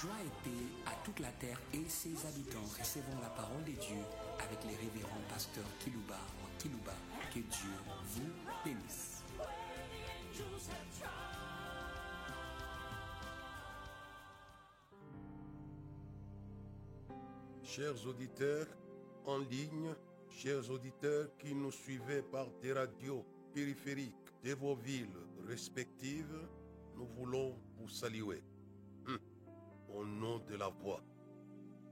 Joie et paix à toute la terre et ses habitants. Recevons la parole de Dieu avec les révérends pasteurs Kilouba Kilouba. Que Dieu vous bénisse. Chers auditeurs en ligne, chers auditeurs qui nous suivez par des radios périphériques de vos villes respectives, nous voulons vous saluer. Hum. Au nom de la voix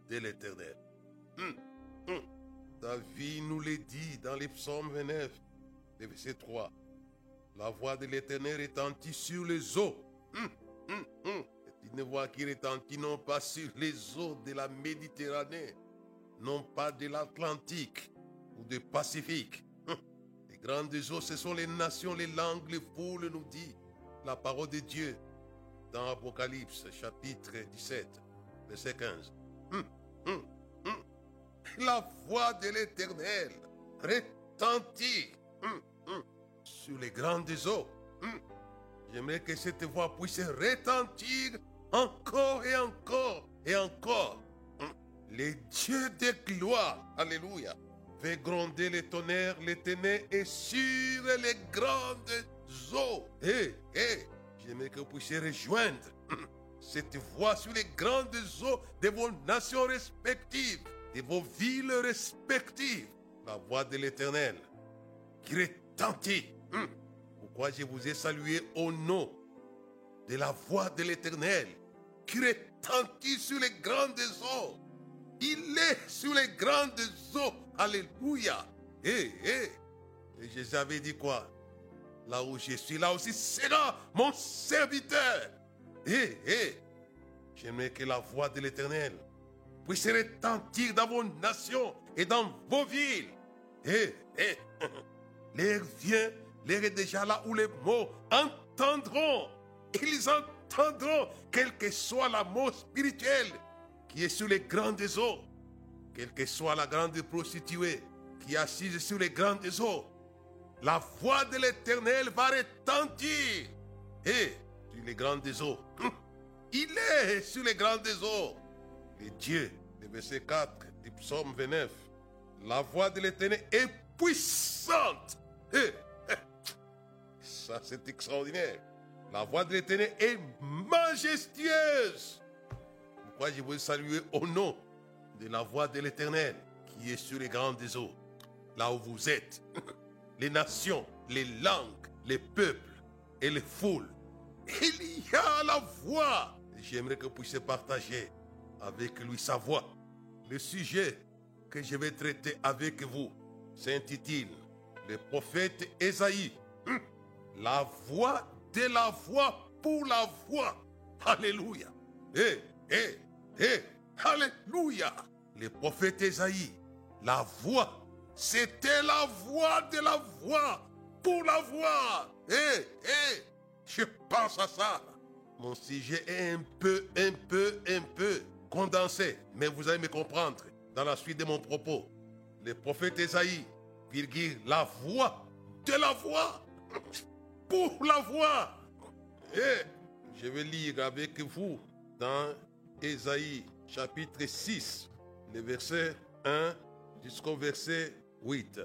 de l'Éternel. Hum, hum. David nous l'a dit dans les psaumes 29, le verset 3. La voix de l'Éternel retentit sur les eaux. C'est une voix qui retentit non pas sur les eaux de la Méditerranée, non pas de l'Atlantique ou du Pacifique. Les grandes eaux, ce sont les nations, les langues, les foules, nous dit la parole de Dieu Apocalypse chapitre 17, verset 15. Hum, hum, hum. La voix de l'Éternel retentit sur les grandes eaux. J'aimerais que cette voix puisse retentir encore et encore et encore. Les dieux de gloire, alléluia, fait gronder les tonnerres, les ténèbres et sur les grandes eaux. Et, et, j'aimerais que vous puissiez rejoindre cette voix sur les grandes eaux de vos nations respectives, de vos villes respectives. La voix de l'éternel qui retentit. Pourquoi je vous ai salué au nom de la voix de l'éternel qui retentit sur les grandes eaux? Il est sur les grandes eaux. Alléluia. Et, et, et je vous avais dit quoi? Là où je suis, là aussi sera mon serviteur. Et, et, j'aimerais que la voix de l'éternel puisse retentir dans vos nations et dans vos villes. Et, et, l'air vient, l'air est déjà là où les mots entendront. Ils entendront, quelle que soit la mot spirituelle qui est sur les grandes eaux, quelle que soit la grande prostituée qui est assise sur les grandes eaux, la voix de l'éternel va retentir. Et sur les grandes eaux, il est sur les grandes eaux. Le Dieu, le verset 4 du psaume 29, la voix de l'éternel est puissante. Et, ça, c'est extraordinaire. La voix de l'éternel est majestueuse. Pourquoi je veux saluer au nom de la voix de l'éternel qui est sur les grandes eaux, là où vous êtes? Les nations, les langues, les peuples et les foules. Il y a la voix. J'aimerais que vous puissiez partager avec lui sa voix. Le sujet que je vais traiter avec vous s'intitule Le prophète Esaïe. La voix de la voix pour la voix. Alléluia. Eh, eh, eh, Alléluia. Le prophète Esaïe, la voix, c'était la voix de la voix pour la voix. Eh, eh, je pense à ça. Mon sujet est un peu, un peu, un peu condensé, mais vous allez me comprendre dans la suite de mon propos. Le prophète Esaïe, virgule, la voix de la voix pour la voix. Et je vais lire avec vous dans Ésaïe chapitre 6, le verset 1 jusqu'au verset 8.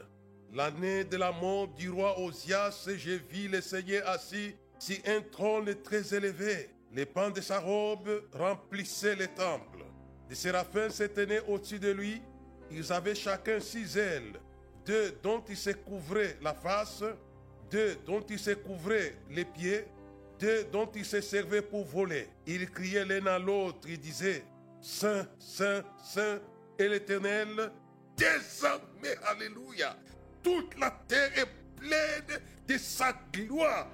L'année de la mort du roi Osias, je vis le Seigneur assis sur un trône très élevé. Les pans de sa robe remplissaient le temple. Des séraphins se tenaient au-dessus de lui. Ils avaient chacun six ailes, deux dont ils se couvraient la face, deux dont ils se couvraient les pieds, deux dont ils se servaient pour voler. Ils criaient l'un à l'autre, ils disaient, Saint, Saint, Saint est l'Éternel, désormais, Alléluia. Toute la terre est pleine de sa gloire.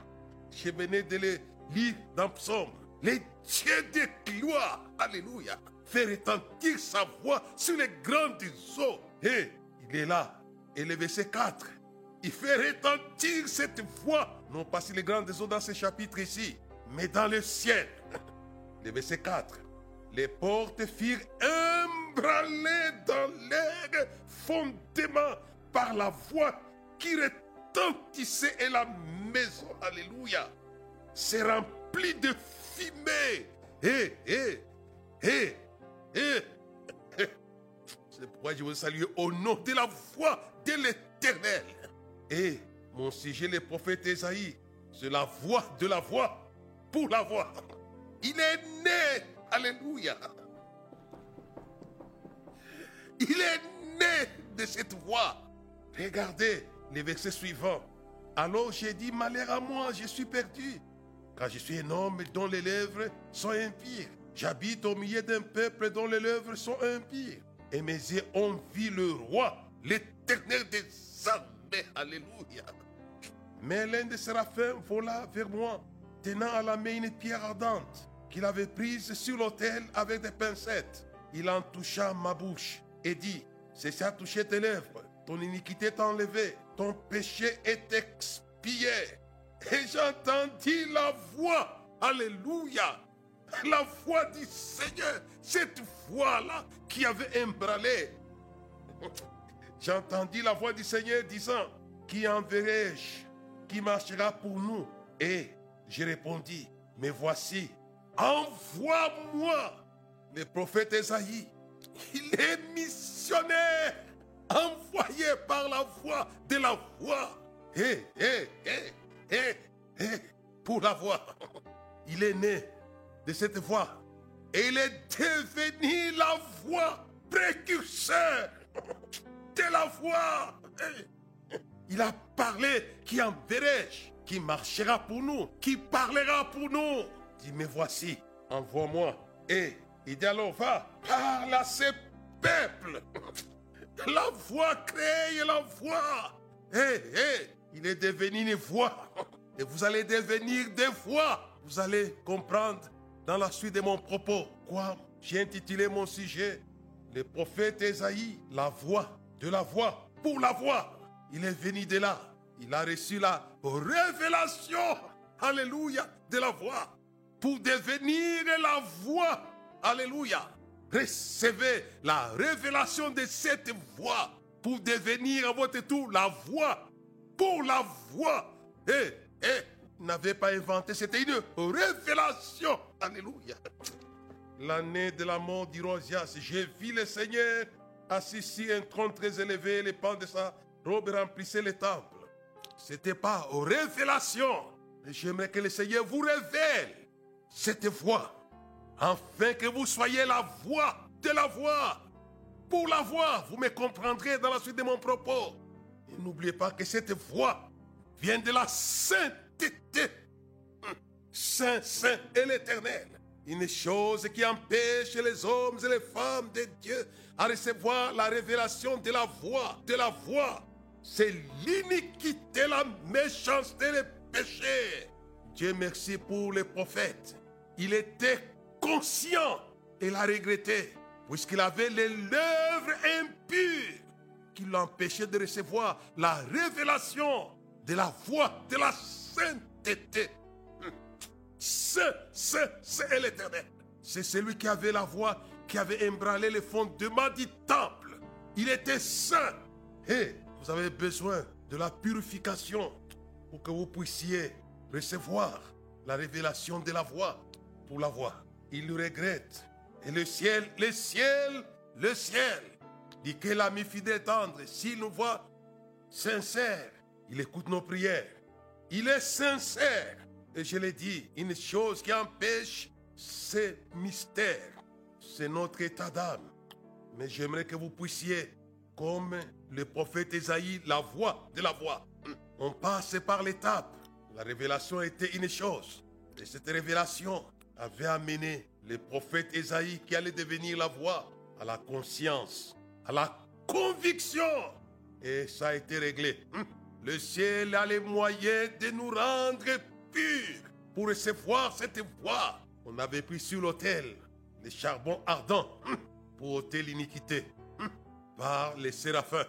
Je venais de le lire dans Psaume. Les dieux de gloire, Alléluia, fait retentir sa voix sur les grandes eaux. Et il est là. Et le verset 4, il fait retentir cette voix, non pas sur les grandes eaux dans ce chapitre ici, mais dans le ciel. Le verset 4. Les portes firent dans l'air fondément par la voix qui retentissait et la maison, alléluia, s'est remplie de fumée. Et, et Et, et, c'est pourquoi je vous salue au nom de la voix de l'éternel. Et mon sujet, le prophète Esaïe, c'est la voix de la voix pour la voix. Il est né, alléluia. Il est né de cette voix. Regardez les versets suivants. Alors j'ai dit, malheur à moi, je suis perdu, car je suis un homme dont les lèvres sont impires. J'habite au milieu d'un peuple dont les lèvres sont impires. Et mes yeux ont vu le roi, l'éternel des armées. Alléluia. Mais l'un des séraphins vola vers moi, tenant à la main une pierre ardente qu'il avait prise sur l'autel avec des pincettes. Il en toucha ma bouche et dit, c'est ça toucher tes lèvres, ton iniquité est enlevée, ton péché est expié. Et j'entendis la voix, alléluia, la voix du Seigneur, cette voix-là qui avait embralé. J'entendis la voix du Seigneur disant, qui enverrai-je, qui marchera pour nous? Et je répondis, mais voici, envoie-moi le prophète Esaïe. Il est missionnaire, envoyé par la voix de la voix. Et, et, et, et, pour la voix. Il est né de cette voix. Et il est devenu la voix précurseur de la voix. Il a parlé qui enverrai-je, qui marchera pour nous, qui parlera pour nous. Dit, mais voici, envoie-moi. Et il dit alors, va, parle à ces peuples. La voix crée la voix. Hé, hé, il est devenu une voix. Et vous allez devenir des voix. Vous allez comprendre dans la suite de mon propos quoi j'ai intitulé mon sujet Le prophète Esaïe, la voix de la voix pour la voix. Il est venu de là. Il a reçu la révélation, alléluia, de la voix pour devenir la voix, alléluia. Recevez la révélation de cette voix pour devenir à votre tour la voix pour la voix. Et, et, n'avait pas inventé, c'était une révélation. Alléluia. L'année de la mort d'Hirosias, j'ai vu le Seigneur assis sur un trône très élevé, les pans de sa robe remplissaient les temples. C'était pas aux révélations. J'aimerais que le Seigneur vous révèle cette voix, afin que vous soyez la voix de la voix. Pour la voix, vous me comprendrez dans la suite de mon propos. N'oubliez pas que cette voix vient de la sainteté. Saint, saint et l'éternel. Une chose qui empêche les hommes et les femmes de Dieu à recevoir la révélation de la voix, de la voix, c'est l'iniquité, la méchanceté, les péchés. Dieu merci pour les prophètes. Il était conscient et l'a regretté, puisqu'il avait les lèvres impures qui l'empêchaient de recevoir la révélation de la voix de la sainteté. C'est, c'est, c'est l'éternel. C'est celui qui avait la voix, qui avait embranlé les fondements du temple. Il était saint. Et vous avez besoin de la purification pour que vous puissiez recevoir la révélation de la voix pour la voix. Il le regrette. Et le ciel, le ciel, le ciel, dit que l'ami fidèle tendre, s'il nous voit sincère, il écoute nos prières. Il est sincère. Et je l'ai dit, une chose qui empêche, c'est mystère. C'est notre état d'âme. Mais j'aimerais que vous puissiez, comme le prophète Esaïe, la voix de la voix. On passe par l'étape. La révélation était une chose. Et cette révélation avait amené le prophète Esaïe qui allait devenir la voix à la conscience, à la conviction. Et ça a été réglé. Le ciel a les moyens de nous rendre purs pour recevoir cette voix. On avait pris sur l'autel les charbons ardents pour ôter l'iniquité par les séraphins.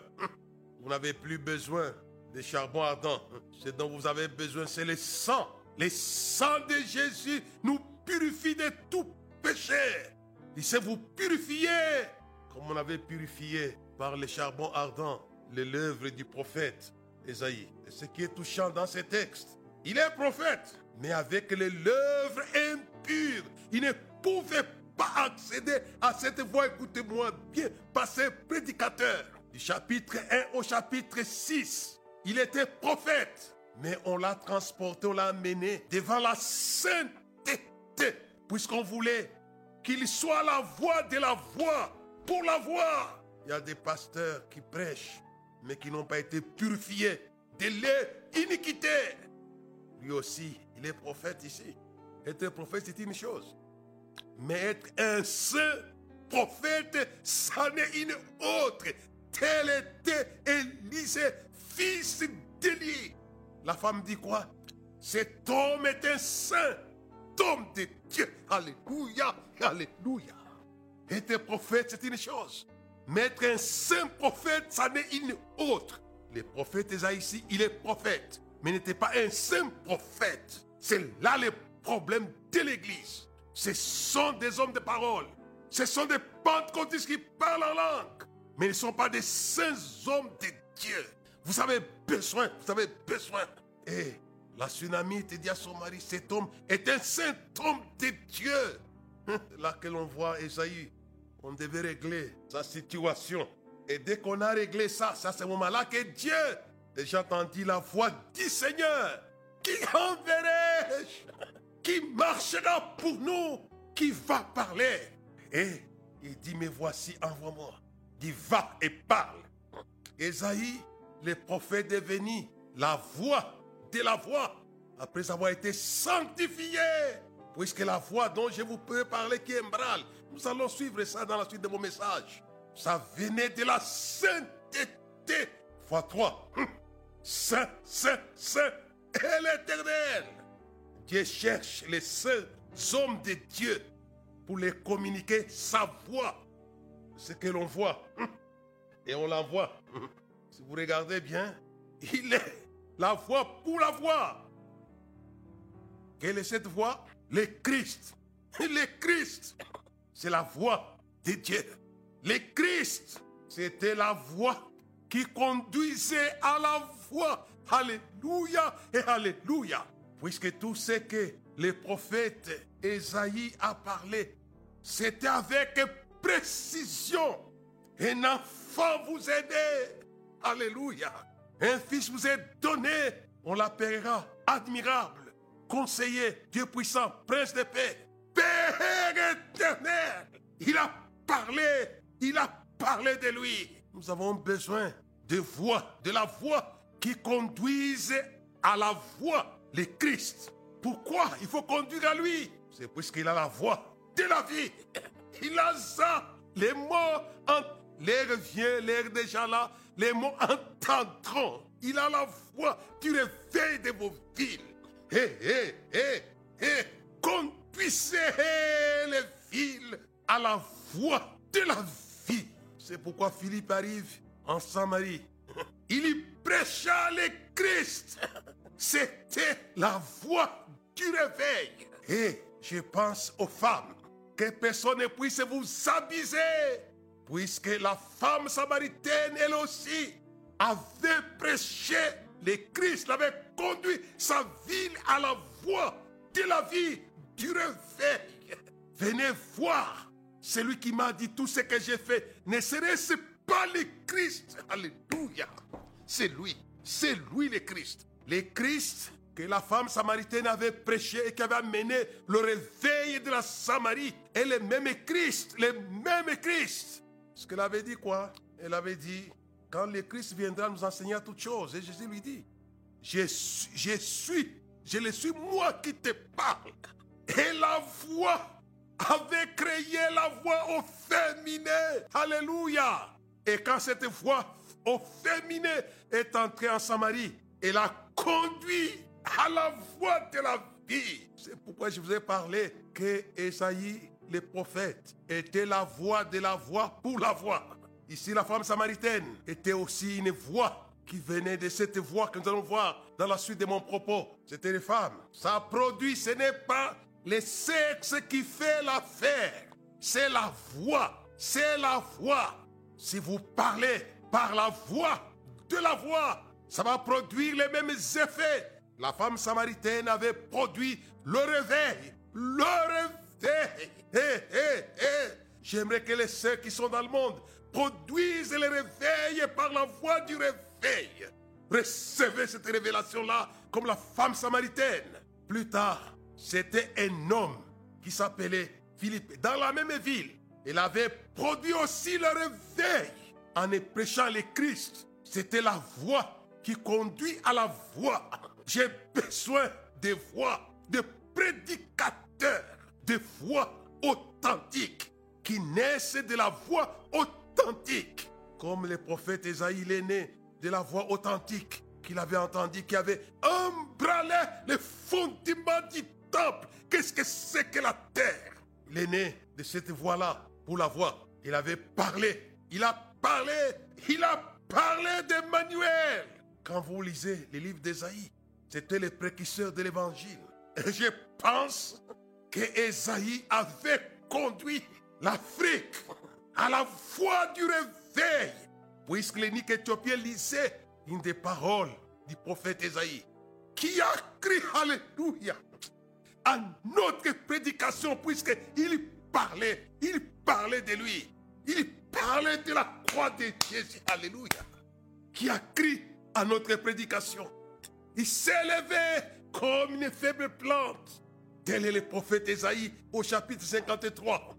Vous n'avez plus besoin de charbon ardent. Ce dont vous avez besoin, c'est le sang. Le sang de Jésus nous purifie de tout péché. Il sait vous purifier comme on avait purifié par les charbons ardents les lèvres du prophète Esaïe. Et ce qui est touchant dans ces textes, il est prophète, mais avec les lèvres impures. Il ne pouvait pas accéder à cette voix, écoutez-moi bien, passé prédicateur. Du chapitre 1 au chapitre 6, il était prophète, mais on l'a transporté, on l'a amené devant la puisqu'on voulait qu'il soit la voix de la voix pour la voix. Il y a des pasteurs qui prêchent, mais qui n'ont pas été purifiés de leur iniquité. Lui aussi, il est prophète ici. Être prophète, c'est une chose. Mais être un saint prophète, ça n'est une autre. Tel était Élisée, fils d'Élie. La femme dit quoi? Cet homme est un saint homme de Dieu. Alléluia, alléluia. Être prophète, c'est une chose. Mais être un saint prophète, ça n'est une autre. Le prophète ici, il est prophète, mais n'était pas un saint prophète. C'est là le problème de l'Église. Ce sont des hommes de parole. Ce sont des pentecôtistes qui parlent en langue. Mais ils ne sont pas des saints hommes de Dieu. Vous avez besoin, vous avez besoin. Et la tsunami te dit à son mari, cet homme est un saint homme de Dieu. Là que l'on voit Esaïe, on devait régler sa situation. Et dès qu'on a réglé ça, c'est à ce moment-là que Dieu, déjà entendu la voix du Seigneur, qui enverrai-je Qui marchera pour nous Qui va parler Et il dit, mais voici, envoie-moi. Il va et parle. Esaïe, le prophète est venu, la voix de la voix, après avoir été sanctifié, puisque la voix dont je vous peux parler qui est Mbral, nous allons suivre ça dans la suite de mon message. Ça venait de la sainteté. Fois 3. Saint, saint, saint et l'éternel. Dieu cherche les saints hommes de Dieu pour les communiquer sa voix. Ce que l'on voit. Et on l'envoie. Si vous regardez bien, il est la voix pour la voix. Quelle est cette voix Le Christ. Le Christ, c'est la voix de Dieu. Le Christ, c'était la voix qui conduisait à la voix. Alléluia et Alléluia. Puisque tout ce que le prophète Esaïe a parlé, c'était avec précision. Un enfant vous aidait. Alléluia. Un fils vous est donné. On l'appellera admirable, conseiller, Dieu puissant, prince de paix, Père éternel. Il a parlé, il a parlé de lui. Nous avons besoin de voix, de la voix qui conduise à la voix, le Christ. Pourquoi il faut conduire à lui? C'est puisqu'il a la voix de la vie. Il a ça. Les morts, l'air vient, l'air déjà là, les mots entendront. Il a la voix du réveil de vos villes. Hé, hé, hé, hé, conduisez les villes à la voix de la vie. C'est pourquoi Philippe arrive en Samarie. Il y prêcha le Christ. C'était la voix du réveil. Et je pense aux femmes. Que personne ne puisse vous abuser puisque la femme samaritaine, elle aussi, avait prêché, le Christ l'avait conduit sa ville à la voie de la vie, du réveil. Venez voir celui qui m'a dit tout ce que j'ai fait. Ne serait-ce pas le Christ? Alléluia. C'est lui. C'est lui le Christ. Le Christ que la femme samaritaine avait prêché et qui avait amené le réveil de la Samarie. Et le même Christ, le même Christ ce qu'elle avait dit quoi? Elle avait dit, quand le Christ viendra nous enseigner toutes choses, et Jésus lui dit, je, je suis, je le suis moi qui te parle. Et la voix avait créé la voix au féminin. Alléluia. Et quand cette voix au féminin est entrée en Samarie, elle a conduit à la voix de la vie. C'est pourquoi je vous ai parlé que Esaïe les prophètes étaient la voix de la voix pour la voix. Ici, la femme samaritaine était aussi une voix qui venait de cette voix que nous allons voir dans la suite de mon propos. C'était les femmes. Ça produit, ce n'est pas le sexe qui fait l'affaire. C'est la voix. C'est la voix. Si vous parlez par la voix de la voix, ça va produire les mêmes effets. La femme samaritaine avait produit le réveil. Le réveil. Hé, hé, hé. J'aimerais que les sœurs qui sont dans le monde produisent le réveil par la voie du réveil. Recevez cette révélation-là comme la femme samaritaine. Plus tard, c'était un homme qui s'appelait Philippe. Dans la même ville, il avait produit aussi le réveil en prêchant le Christ. C'était la voix qui conduit à la voix. J'ai besoin de voix, de prédicateurs, de voix authentiques qui naissent de la voix authentique. Comme le prophète Esaïe, est né de la voix authentique qu'il avait entendue, qui avait embranlé les fondements du temple. Qu'est-ce que c'est que la terre? Il est né de cette voix-là pour la voix. Il avait parlé, il a parlé, il a parlé d'Emmanuel. Quand vous lisez les livres d'Ésaïe, c'était le précurseur de l'évangile. Je pense que Ésaïe avait conduit l'Afrique à la voie du réveil puisque l'énigme éthiopien lisait une des paroles du prophète Esaïe, qui a crié Alléluia à notre prédication, puisqu'il parlait, il parlait de lui, il parlait de la croix de Jésus, Alléluia, qui a crié à notre prédication. Il s'est levé comme une faible plante. Tel est le prophète Esaïe au chapitre 53.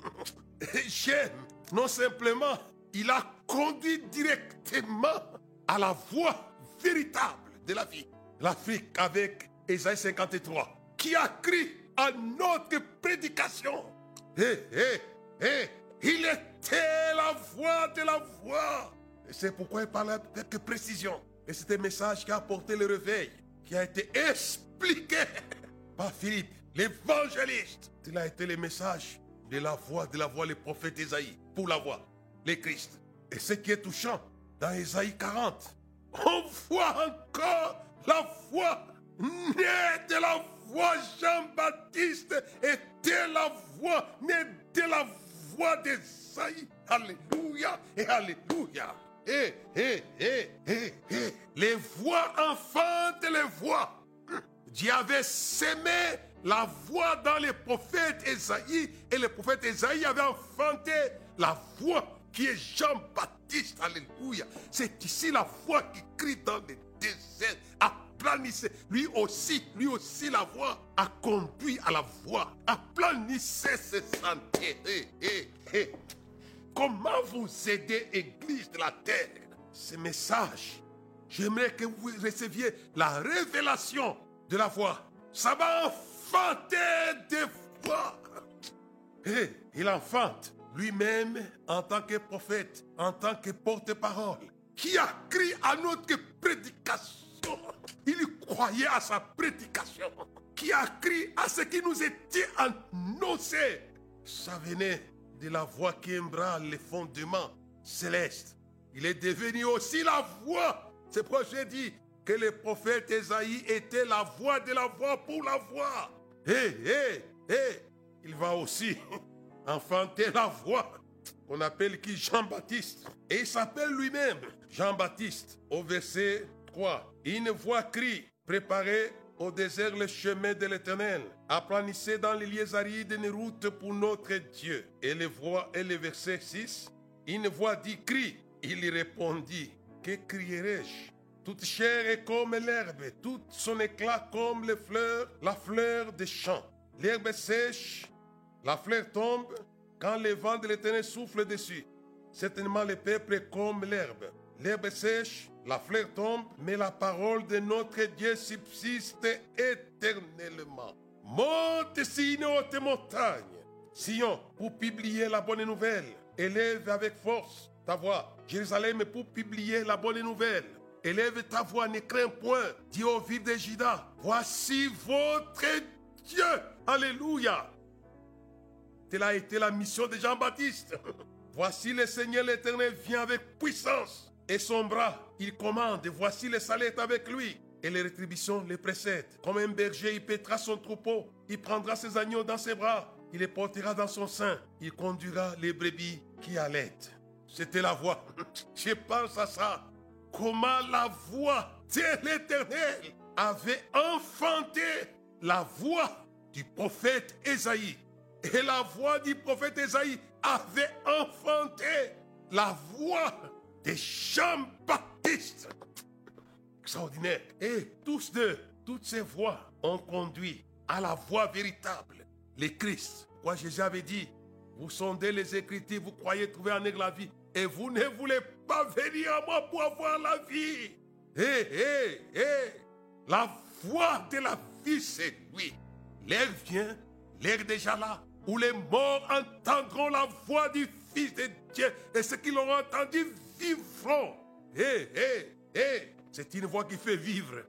J'aime non simplement il a conduit directement à la voie véritable de la vie. L'Afrique avec Esaïe 53, qui a crié à notre prédication. Hé, hé, hé, il était la voix de la voix. Et c'est pourquoi il parlait avec précision. Et c'était un message qui a apporté le réveil, qui a été expliqué par Philippe, l'évangéliste. Il a été le message de la voix, de la voix, le prophète Esaïe, pour la voix le Christ. Et ce qui est touchant, dans Isaïe 40, on voit encore la voix née de la voix Jean-Baptiste était la voix née de la voix d'Esaïe. Alléluia et Alléluia. Et, et, et, et, et, les voix enfantent les voix. Dieu avait sémé la voix dans les prophètes Esaïe et le prophète Esaïe avait enfanté la voix qui est Jean-Baptiste. Alléluia. C'est ici la voix qui crie dans le désert. Aplanissez. Lui aussi, lui aussi, la voix a conduit à la voix. Aplanissez ce sentier. Comment vous aider, Église de la terre? Ce message, j'aimerais que vous receviez la révélation de la voix. Ça va enfanter des voix. Et il enfante lui-même en tant que prophète, en tant que porte-parole, qui a crié à notre prédication. Il croyait à sa prédication, qui a crié à ce qui nous était annoncé. Ça venait de la voix qui embranle les fondements célestes. Il est devenu aussi la voix. C'est pourquoi j'ai dit que le prophète Esaïe était la voix de la voix pour la voix. Hé, hé, hé, il va aussi enfanter la voix qu'on appelle qui? Jean-Baptiste. Et il s'appelle lui-même Jean-Baptiste. Au verset 3, une voix crie, préparez au désert le chemin de l'éternel. Aplanissez dans les lieux arides une route pour notre Dieu. Et et le verset 6, une voix dit, crie. Il répondit, que crierai-je? Toute chair est comme l'herbe, tout son éclat comme les fleurs, la fleur des champs. L'herbe sèche la fleur tombe quand le vent de l'éternel souffle dessus. Certainement le peuple est comme l'herbe. L'herbe sèche, la fleur tombe, mais la parole de notre Dieu subsiste éternellement. Monte une haute montagne, Sion, pour publier la bonne nouvelle. Élève avec force ta voix. Jérusalem, pour publier la bonne nouvelle. Élève ta voix, ne crains point. Dis au vide de Judas, voici votre Dieu. Alléluia. Telle a été la mission de Jean-Baptiste. Voici le Seigneur l'Éternel vient avec puissance et son bras, il commande. Voici le salaire avec lui et les rétributions les précèdent. Comme un berger, il pètera son troupeau, il prendra ses agneaux dans ses bras, il les portera dans son sein, il conduira les brebis qui allaitent. C'était la voix. Je pense à ça. Comment la voix de l'Éternel avait enfanté la voix du prophète Esaïe Et la voix du prophète Esaïe avait enfanté la voix des Jean-Baptiste. Extraordinaire. Et tous deux, toutes ces voix ont conduit à la voix véritable, le Christ. Quoi Jésus avait dit, vous sondez les Écritures, vous croyez trouver en eux la vie, et vous ne voulez pas venir à moi pour avoir la vie. Hé, hé, hé, la voix de la vie, c'est lui. L'air vient, l'air déjà là, où les morts entendront la voix du Fils de Dieu, et ceux qui l'auront entendu vivront. Hé, hé, hé, c'est une voix qui fait vivre.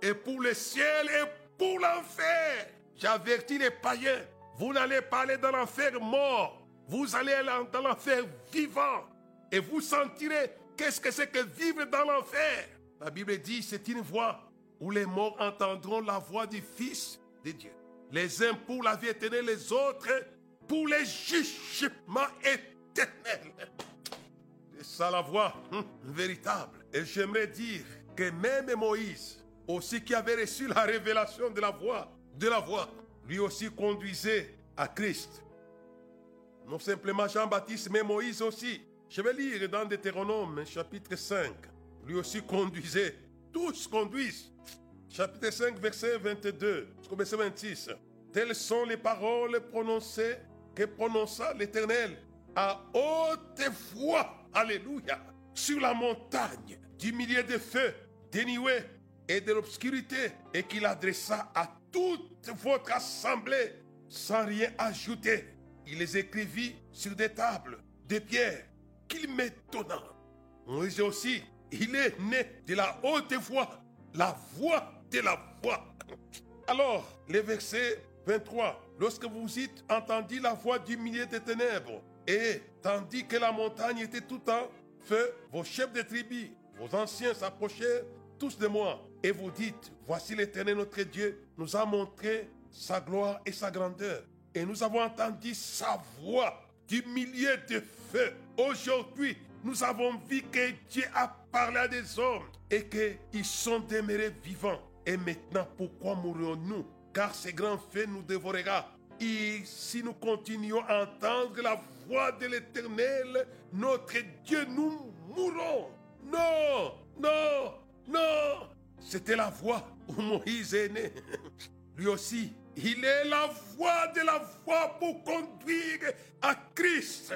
Et pour le ciel et pour l'enfer. J'avertis les païens, vous n'allez pas aller dans l'enfer mort, vous allez aller dans l'enfer vivant. Et vous sentirez qu'est-ce que c'est que vivre dans l'enfer. La Bible dit, c'est une voix où les morts entendront la voix du Fils de Dieu. Les uns pour la vie éternelle, les autres pour les jugements éternels. C'est ça la voix hum, véritable. Et j'aimerais dire que même Moïse, aussi qui avait reçu la révélation de la voix, de la voix, lui aussi conduisait à Christ. Non simplement Jean-Baptiste, mais Moïse aussi. Je vais lire dans Deutéronome chapitre 5. Lui aussi conduisait. Tous conduisent. Chapitre 5, verset 22, verset 26. Telles sont les paroles prononcées que prononça l'Éternel à haute voix. Alléluia. Sur la montagne du milieu de feux, des nuées et de l'obscurité, et qu'il adressa à toute votre assemblée sans rien ajouter. Il les écrivit sur des tables de pierre qu'il m'étonna. Moïse aussi, il est né de la haute voix, la voix de la voix. Alors, le verset 23, lorsque vous y entendu la voix du milieu des ténèbres, et tandis que la montagne était tout en feu, vos chefs de tribus, vos anciens s'approchaient tous de moi, et vous dites, voici l'Éternel notre Dieu nous a montré sa gloire et sa grandeur. Et nous avons entendu sa voix du milieu de feu. Aujourd'hui, nous avons vu que Dieu a parlé à des hommes et qu'ils sont demeurés vivants. Et maintenant, pourquoi mourrions-nous Car ces grands faits nous dévorera. Et si nous continuons à entendre la voix de l'Éternel, notre Dieu, nous mourrons. Non, non, non. C'était la voix où Moïse est né. Lui aussi, il est la voix de la voix pour conduire à Christ.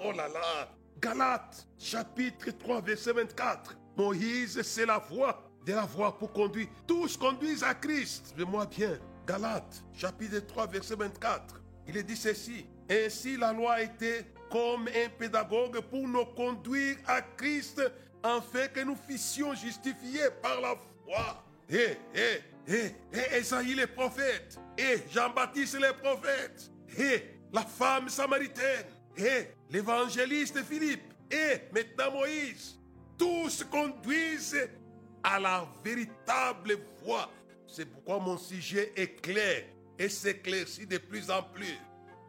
Oh là là. Galates, chapitre 3, verset 24. Moïse, c'est la voix de la voix pour conduire. Tous conduisent à Christ. Mais moi bien. Galates, chapitre 3, verset 24. Il est dit ceci. Ainsi la loi était comme un pédagogue pour nous conduire à Christ afin que nous fussions justifiés par la foi. Et, et, et, et Esaïe le prophète, et Jean-Baptiste le prophète, et la femme samaritaine, et l'évangéliste Philippe, et maintenant Moïse, tous conduisent à la véritable voie. C'est pourquoi mon sujet est clair et s'éclaircit de plus en plus.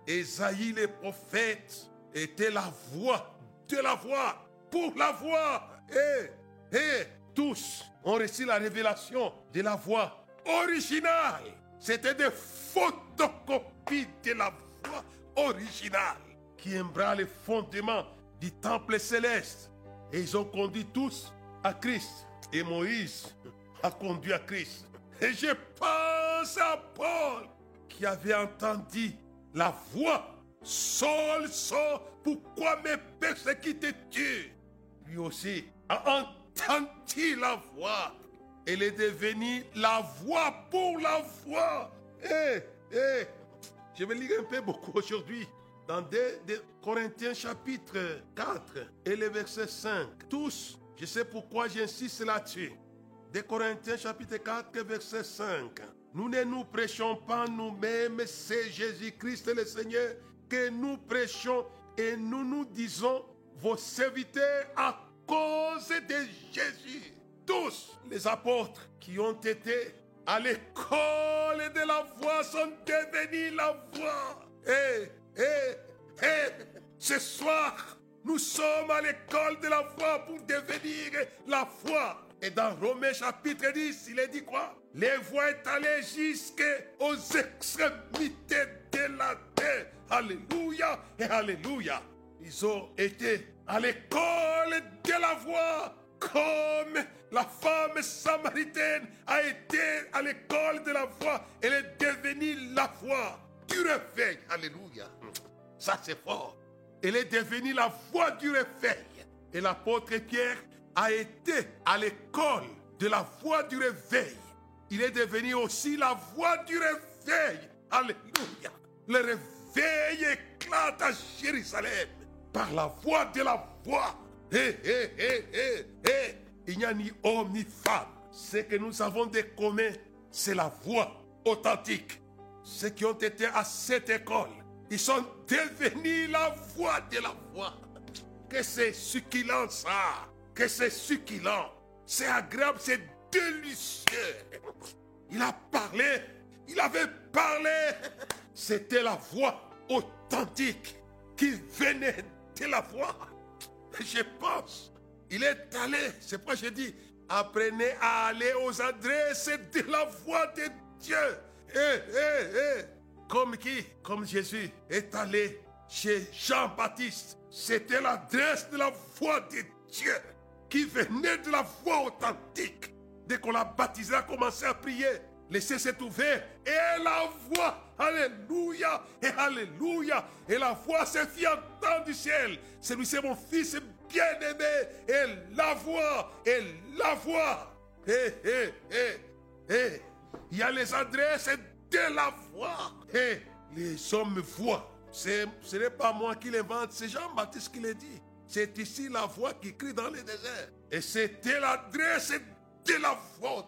Esaïe le prophète était la voix de la voix pour la voix. Et, et tous ont reçu la révélation de la voix originale. C'était des photocopies de la voix originale qui embra les fondements du temple céleste. Et ils ont conduit tous à Christ. Et Moïse a conduit à Christ. Et je pense à Paul qui avait entendu la voix Saul, Saul, pourquoi me persécutes-tu? Lui aussi a entendu la voix. Elle est devenue la voix pour la voix. Eh, eh, je vais lire un peu beaucoup aujourd'hui. Dans 2 Corinthiens chapitre 4 et le verset 5. Tous, je sais pourquoi j'insiste là-dessus. 2 Corinthiens chapitre 4 verset 5. Nous ne nous prêchons pas nous-mêmes, c'est Jésus-Christ le Seigneur que nous prêchons et nous nous disons vos serviteurs à cause de Jésus. Tous les apôtres qui ont été à l'école de la voix sont devenus la voix. Et, et, et, ce soir, nous sommes à l'école de la foi pour devenir la foi. Et dans Romains chapitre 10, il est dit quoi? Les voix est allées jusqu'aux extrémités de la terre. Alléluia et Alléluia. Ils ont été à l'école de la voix comme la femme samaritaine a été à l'école de la foi. Elle est devenue la foi du réveil. Alléluia. Ça c'est fort. Elle est devenue la voix du réveil. Et l'apôtre Pierre a été à l'école de la voix du réveil. Il est devenu aussi la voix du réveil. Alléluia. Le réveil éclate à Jérusalem par la voix de la voix. Hé, hé, hé, hé, hé. Il n'y a ni homme ni femme. Ce que nous avons de commun, c'est la voix authentique. Ceux qui ont été à cette école, ils sont devenus la voix de la voix. Que c'est succulent ça. Que c'est succulent. C'est agréable, c'est délicieux. Il a parlé. Il avait parlé. C'était la voix authentique qui venait de la voix. Je pense, il est allé, c'est pourquoi je dis, apprenez à aller aux adresses de la voix de Dieu. Eh, eh, eh. Comme qui? Comme Jésus est allé chez Jean-Baptiste. C'était l'adresse de la voix de Dieu qui venait de la voix authentique. Dès qu'on l'a baptisé, a commencé à prier. Laissez s'est ouvert et la voix, alléluia et alléluia, et la voix s'est fit entendre du ciel. Celui c'est mon fils bien-aimé, et la voix, et la voix. Et, et, et, et, il y a les adresses de la voix. Et les hommes voient. Ce n'est pas moi qui l'invente, c'est Jean-Baptiste qui l'a dit. C'est ici la voix qui crie dans le désert. Et c'était l'adresse de la voix.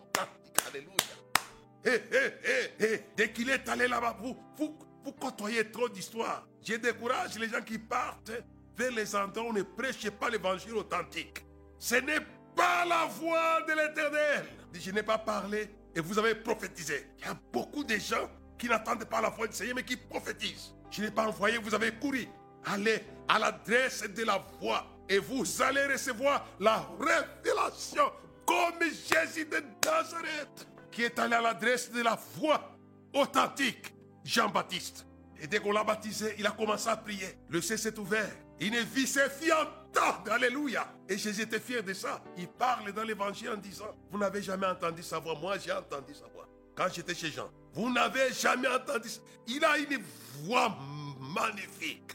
Eh, eh, eh, Dès qu'il est allé là-bas, vous, vous, vous côtoyez trop d'histoires. Je décourage les gens qui partent vers les endroits où ne prêche pas l'évangile authentique. Ce n'est pas la voix de l'éternel. Je n'ai pas parlé et vous avez prophétisé. Il y a beaucoup de gens qui n'attendent pas la voix du Seigneur mais qui prophétisent. Je n'ai pas envoyé, vous avez couru. Allez à l'adresse de la voix et vous allez recevoir la révélation comme Jésus de Nazareth qui est allé à l'adresse de la voix authentique, Jean-Baptiste. Et dès qu'on l'a baptisé, il a commencé à prier. Le ciel s'est ouvert. Il ne vit ses filles entendre. Alléluia. Et Jésus était fier de ça. Il parle dans l'évangile en disant, vous n'avez jamais entendu sa voix. Moi, j'ai entendu sa voix. Quand j'étais chez Jean. Vous n'avez jamais entendu. Il a une voix magnifique.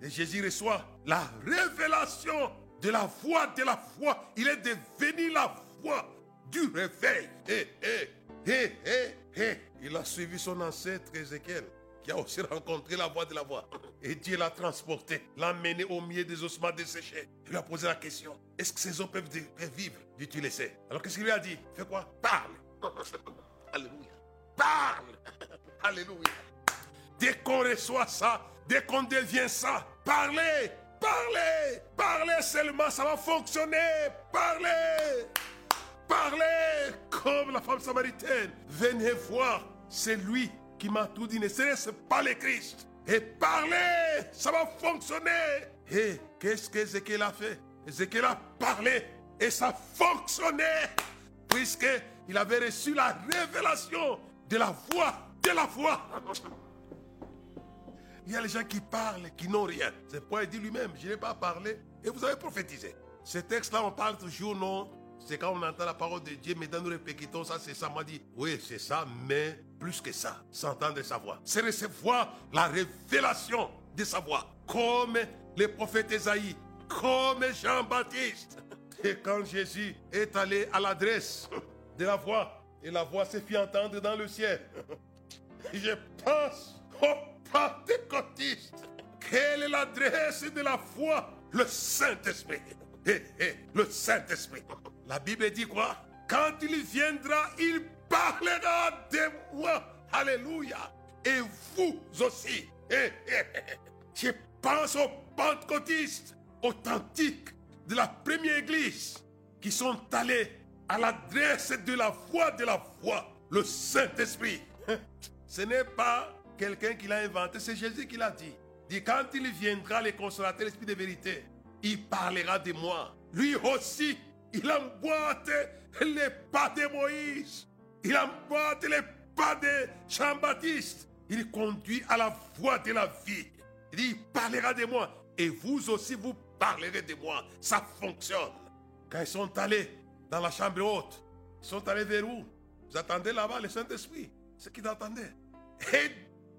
Et Jésus reçoit la révélation de la voix de la foi. Il est devenu la voix du réveil. Et, et, et, et, et. Il a suivi son ancêtre Ézéchiel, qui a aussi rencontré la voix de la voix. Et Dieu l'a transporté, l'a mené au milieu des ossements desséchés. Il lui a posé la question est-ce que ces hommes peuvent, vivre? Dieu, tu le sais. Alors qu'est-ce qu'il lui a dit? Fais quoi? Parle. Alléluia. Parle. Alléluia. Dès qu'on reçoit ça, dès qu'on devient ça, parlez. Parlez, parlez seulement, ça va fonctionner. Parlez. Parlez comme la femme samaritaine. Venez voir, c'est lui qui m'a tout dit. Ne serait-ce pas le Christ. Et parlez, ça va fonctionner. Et qu'est-ce qu'Ézéchiel a fait? Ézéchiel a parlé et ça fonctionnait. Puisqu'il avait reçu la révélation de la voix, de la voix. Il y a les gens qui parlent, qui n'ont rien. C'est pourquoi il dit lui-même, je n'ai pas parlé et vous avez prophétisé. Ce texte-là, on parle toujours, non? C'est quand on entend la parole de Dieu, mais dans nous répétons ça, c'est ça. M'a dit, oui, c'est ça, mais plus que ça, s'entendre sa voix. C'est recevoir la révélation de sa voix. Comme le prophète Esaïe, comme Jean-Baptiste. Et quand Jésus est allé à l'adresse de la voix, et la voix s'est fait entendre dans le ciel, je pense au pentecôtiste. Quelle est l'adresse de la foi? Le Saint-Esprit. Eh, eh, le Saint-Esprit. La Bible dit quoi? Quand il viendra, il parlera de moi. Alléluia. Et vous aussi. Eh, Je pense aux pentecôtistes authentiques de la première église qui sont allés à l'adresse de la voix de la voix, le Saint-Esprit. Ce n'est pas quelqu'un qui l'a inventé, c'est Jésus qui l'a dit. Dit quand il viendra, le consolateur, l'Esprit de vérité, il parlera de moi. Lui aussi, il emboîte les pas de Moïse. Il emboîte les pas de Jean-Baptiste. Il conduit à la voie de la vie. Il dit, parlera de moi. Et vous aussi, vous parlerez de moi. Ça fonctionne. Quand ils sont allés dans la chambre haute, ils sont allés vers où? Vous attendez là-bas le Saint-Esprit. Ce qu'ils attendaient. Et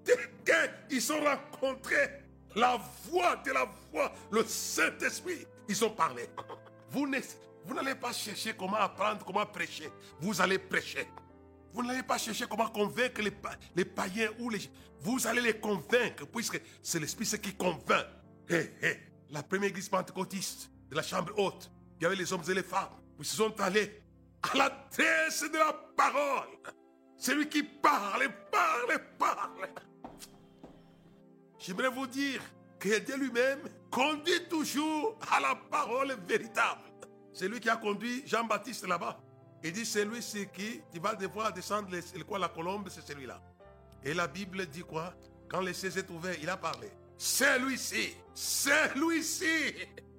dès qu'ils sont rencontrés la voix de la voix, le Saint-Esprit, ils ont parlé. Vous n'allez pas chercher comment apprendre, comment prêcher. Vous allez prêcher. Vous n'allez pas chercher comment convaincre les, païens ou les... Vous allez les convaincre, puisque c'est l'Esprit qui convainc. La première église pentecôtiste de la chambre haute, il y avait les hommes et les femmes. Ils sont allés à la tête de la parole. C'est lui qui parle, parle, parle. J'aimerais vous dire que Dieu lui-même conduit toujours à la parole véritable. C'est lui qui a conduit Jean-Baptiste là-bas. Il dit, c'est lui c'est qui, vas devoir descendre quoi, la colombe, c'est celui-là. Et la Bible dit quoi? Quand les cieux est ouvert, il a parlé. C'est lui-ci, c'est lui-ci,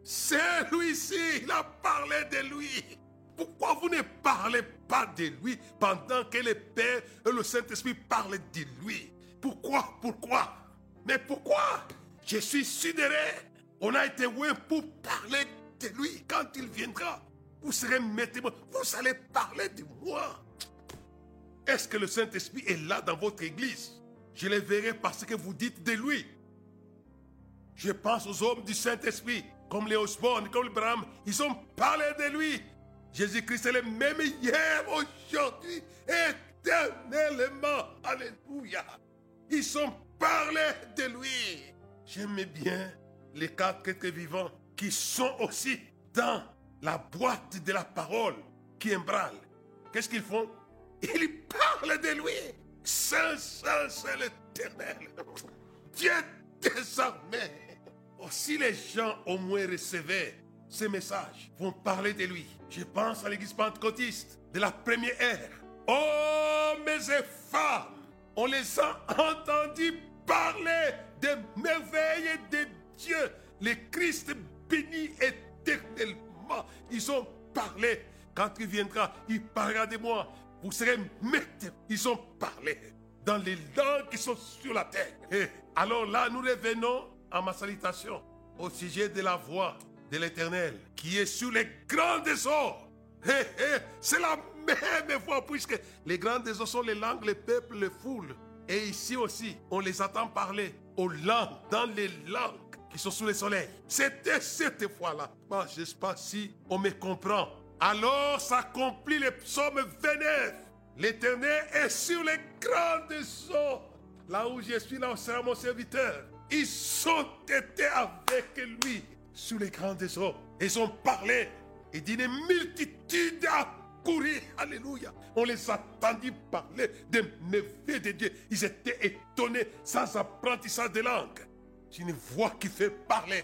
c'est lui-ci, il a parlé de lui. Pourquoi vous ne parlez pas de lui pendant que le Père et le Saint-Esprit parlent de lui? Pourquoi? Pourquoi? Mais pourquoi? Je suis sidéré. On a été loin pour parler de lui quand il viendra. Vous serez maître, vous allez parler de moi. Est-ce que le Saint-Esprit est là dans votre église? Je le verrai parce que vous dites de lui. Je pense aux hommes du Saint-Esprit, comme les Osborne, comme les Bram. Ils ont parlé de lui. Jésus-Christ est le même hier, aujourd'hui, éternellement. Alléluia. Ils ont parlé de lui. J'aime bien les quatre êtres vivants qui sont aussi dans la boîte de la parole qui embrale. Qu'est-ce qu'ils font? Ils parlent de lui. Saint, Saint, Saint l'éternel. Dieu des armées. Aussi les gens au moins recevaient ces messages, vont parler de lui. Je pense à l'église pentecôtiste de la première ère. Hommes et femmes, on les a entendus parler des merveilles de Dieu. Le Christ béni éternellement ils ont parlé. Quand il viendra, il parlera de moi. Vous serez maîtres. Ils ont parlé dans les langues qui sont sur la terre. Et alors là, nous revenons à ma salutation au sujet de la voix de l'Éternel qui est sur les grandes eaux. C'est la même voix puisque les grandes eaux sont les langues, les peuples, les foules. Et ici aussi, on les attend parler aux langues, dans les langues sont sous le soleil. C'était cette fois-là. Bon, pas si on me comprend. Alors s'accomplit le psaume 29. L'éternel est sur les grandes eaux. Là où je suis, là sera mon serviteur. Ils sont été avec lui sur les grandes eaux. Ils ont parlé. Et d'une multitude a couru. Alléluia. On les attendit parler des merveilles de Dieu. Ils étaient étonnés sans apprentissage de langue. C'est une voix qui fait parler.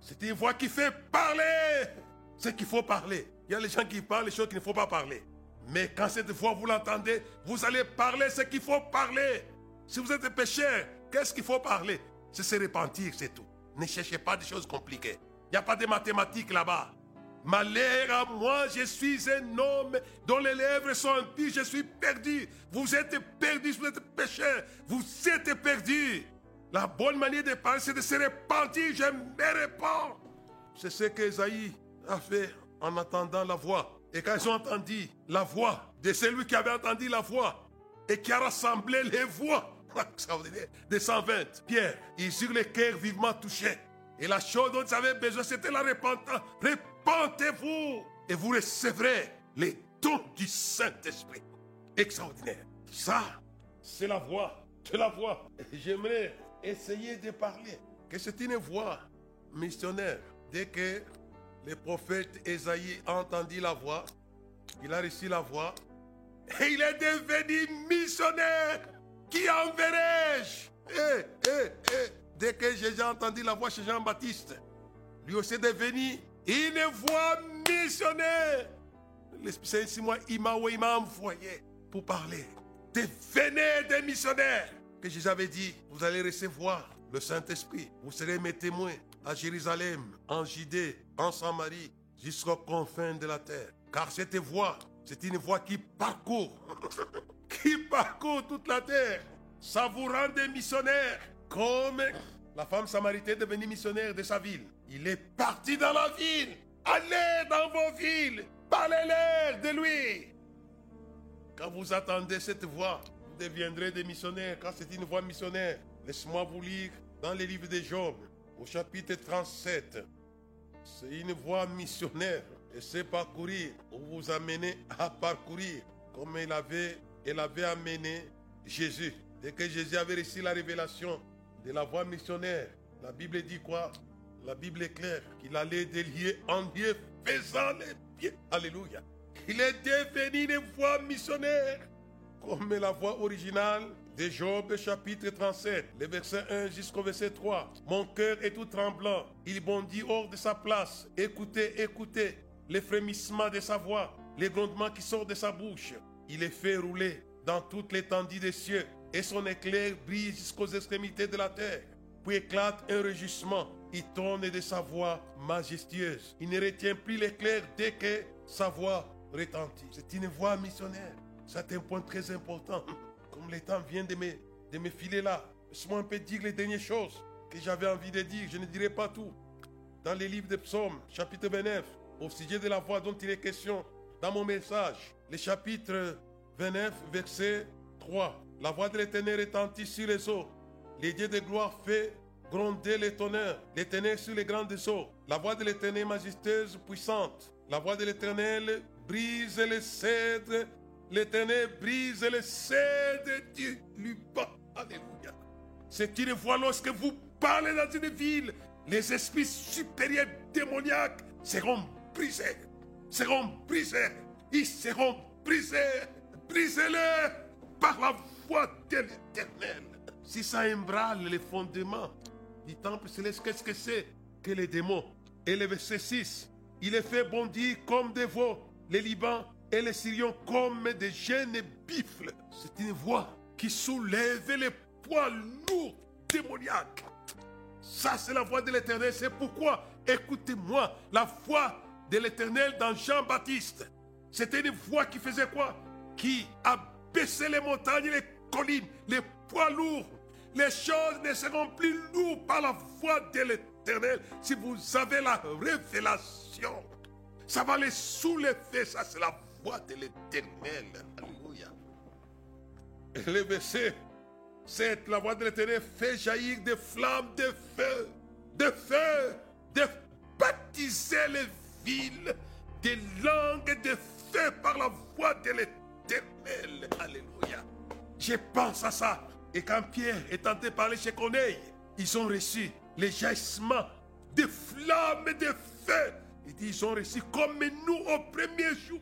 C'est une voix qui fait parler. Ce qu'il faut parler. Il y a les gens qui parlent les choses qu'il ne faut pas parler. Mais quand cette voix, vous l'entendez, vous allez parler ce qu'il faut parler. Si vous êtes pécheur, qu'est-ce qu'il faut parler? C'est se repentir, c'est tout. Ne cherchez pas des choses compliquées. Il n'y a pas de mathématiques là-bas. Malheur à moi, je suis un homme dont les lèvres sont impies, je suis perdu. Vous êtes perdu, vous êtes pécheur, vous êtes perdu. La bonne manière de parler, c'est de se repentir, je me répands. C'est ce qu'Esaïe a fait en attendant la voix. Et quand ils ont entendu la voix de celui qui avait entendu la voix et qui a rassemblé les voix de 120, Pierre, ils eurent le cœur vivement touché. Et la chose dont ils avaient besoin, c'était la repentance. Repentez-vous et vous recevrez les dons du Saint-Esprit. Extraordinaire. Ça, c'est la voix. C'est la voix. J'aimerais essayer de parler. Que c'est une voix missionnaire. Dès que le prophète Esaïe a entendu la voix, il a reçu la voix, et il est devenu missionnaire. Qui enverrai-je? Eh, eh, eh. Dès que j'ai entendu la voix chez Jean-Baptiste, lui aussi est devenu une voix missionnaire. L'Esprit Saint, moi, il m'a envoyé pour parler. Devenez des missionnaires. Que je avais dit, vous allez recevoir le Saint-Esprit. Vous serez mes témoins à Jérusalem, en Judée, en Samarie, jusqu'aux confins de la terre. Car cette voix, c'est une voix qui parcourt, qui parcourt toute la terre, savourant des missionnaires, comme la femme samaritaine devenue missionnaire de sa ville. Il est parti dans la ville. Allez dans vos villes, parlez-leur de lui. Quand vous attendez cette voix, vous deviendrez des missionnaires, car c'est une voix missionnaire. Laisse-moi vous lire dans les livres de Job, au chapitre 37. C'est une voie missionnaire. Et c'est parcourir, ou vous amener à parcourir, comme elle avait, elle avait amené Jésus. Dès que Jésus avait reçu la révélation de la voie missionnaire, la Bible dit quoi? La Bible est claire qu'il allait de lieu en lieu faisant les pieds. Alléluia. Il est devenu une voie missionnaire, comme la voie originale de Job chapitre 37, le verset 1 jusqu'au verset 3. Mon cœur est tout tremblant, il bondit hors de sa place. Écoutez, écoutez les frémissements de sa voix, les grondements qui sortent de sa bouche. Il est fait rouler dans toute l'étendue des cieux, et son éclair brille jusqu'aux extrémités de la terre. Puis éclate un rugissement, il tourne de sa voix majestueuse. Il ne retient plus l'éclair dès que sa voix retentit. C'est une voix missionnaire. C'est un point très important. Comme le temps vient de me, de me filer là, laisse-moi un peu dire les dernières choses que j'avais envie de dire. Je ne dirai pas tout. Dans les livres de psaumes, chapitre 29, au sujet de la voix dont il est question dans mon message, le chapitre 29, verset 3. La voix de l'éternel retentit sur les eaux. Les dieux de gloire fait gronder les tonnerres, l'éternel sur les grandes eaux. La voix de l'éternel majestueuse, puissante. La voix de l'éternel brise les cèdres. L'éternel brise les cèdres du Liban. Alléluia. C'est une voix lorsque vous parlez dans une ville, les esprits supérieurs démoniaques seront brisés. Seront brisés. Ils seront brisés. Brisez-les par la voix de l'éternel. Si ça embranle les fondements du temple céleste, qu'est-ce que c'est que les démons Et le verset 6, il est fait bondir comme des veaux, les Libans et les Syriens comme des jeunes bifles. C'est une voix qui soulève les poids lourds démoniaques. Ça, c'est la voix de l'éternel. C'est pourquoi, écoutez-moi, la voix de l'éternel dans Jean-Baptiste. C'était une voix qui faisait quoi? Qui abaissait les montagnes, les collines, les poids lourds. Les choses ne seront plus lourdes par la voix de l'éternel si vous avez la révélation. Ça va les soulever, ça c'est la voix de l'éternel. Alléluia. Le verset 7, la voix de l'éternel fait jaillir des flammes de feu, de feu, de baptiser les villes, des langues de feu par la voix de l'éternel. Alléluia. Je pense à ça. Et quand Pierre est tenté parler chez Corneille, ils ont reçu les jaillissements de flammes de feu. Il dit, ils ont reçu comme nous au premier jour.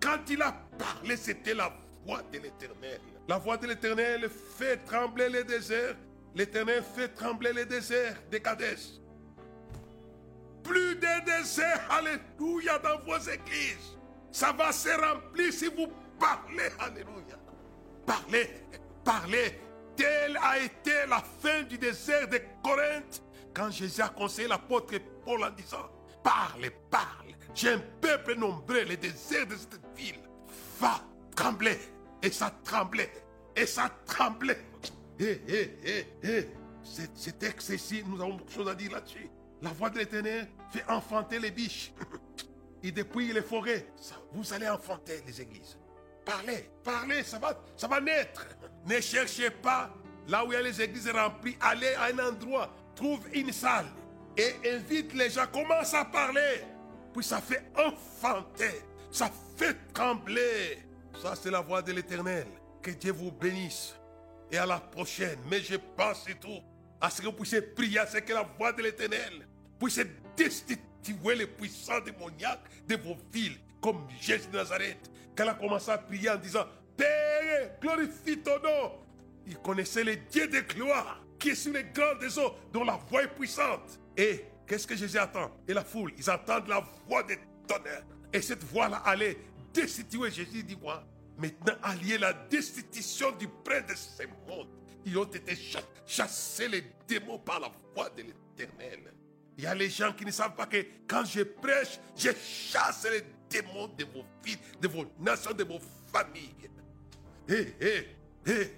Quand il a parlé, c'était la voix de l'éternel. La voix de l'éternel fait trembler les déserts. L'éternel fait trembler les déserts des Cadès. Plus de déserts, alléluia, dans vos églises. Ça va se remplir si vous parlez, alléluia. Parlez, parlez. Telle a été la fin du désert de Corinthe quand Jésus a conseillé l'apôtre Paul en disant Parle, parle. J'ai un peuple nombreux, le désert de cette ville va trembler. Et ça tremblait. Et ça tremblait. Hé, hé, hé, hé. Cet texte ici, nous avons beaucoup de choses à dire là-dessus. La voix de l'éternel fait enfanter les biches. Et depuis les forêts, vous allez enfanter les églises. Parlez, parlez, ça va, ça va naître. Ne cherchez pas là où il y a les églises remplies. Allez à un endroit, trouve une salle et invite les gens. Commence à parler. Puis ça fait enfanter, ça fait trembler. Ça, c'est la voix de l'éternel. Que Dieu vous bénisse. Et à la prochaine. Mais je pense et tout à ce que vous puissiez prier, à ce que la voix de l'éternel puisse destituer les puissants démoniaques de vos villes, comme Jésus de Nazareth. Qu'elle a commencé à prier en disant Père, glorifie ton nom. Il connaissait le Dieu de gloire qui est les grandes eaux, dont la voix est puissante. Et qu'est-ce que Jésus attend? Et la foule, ils entendent la voix des tonnerres. Et cette voix-là allait destituer. Jésus dit quoi Maintenant, allier la destitution du prince de ce monde. Ils ont été chassés les démons par la voix de l'éternel. Il y a les gens qui ne savent pas que quand je prêche, je chasse les de vos vies, de vos nations, de vos familles. hé, hé.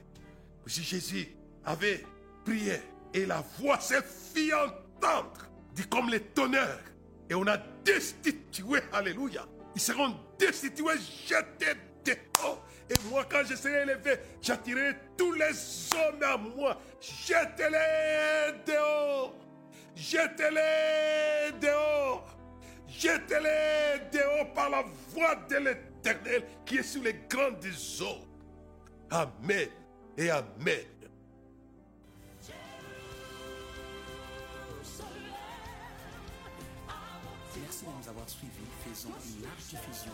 Si Jésus avait prié et la voix s'est fit entendre, dit comme les tonnerres, et on a destitué, alléluia. Ils seront destitués, jetés dehors. Et moi, quand je serai élevé, j'attirerai tous les hommes à moi. Jetez-les dehors. Jetez-les dehors. Jetez-les dehors par la voix de l'éternel qui est sur les grandes eaux. Amen et Amen. Merci de nous avoir suivis. Faisons une large diffusion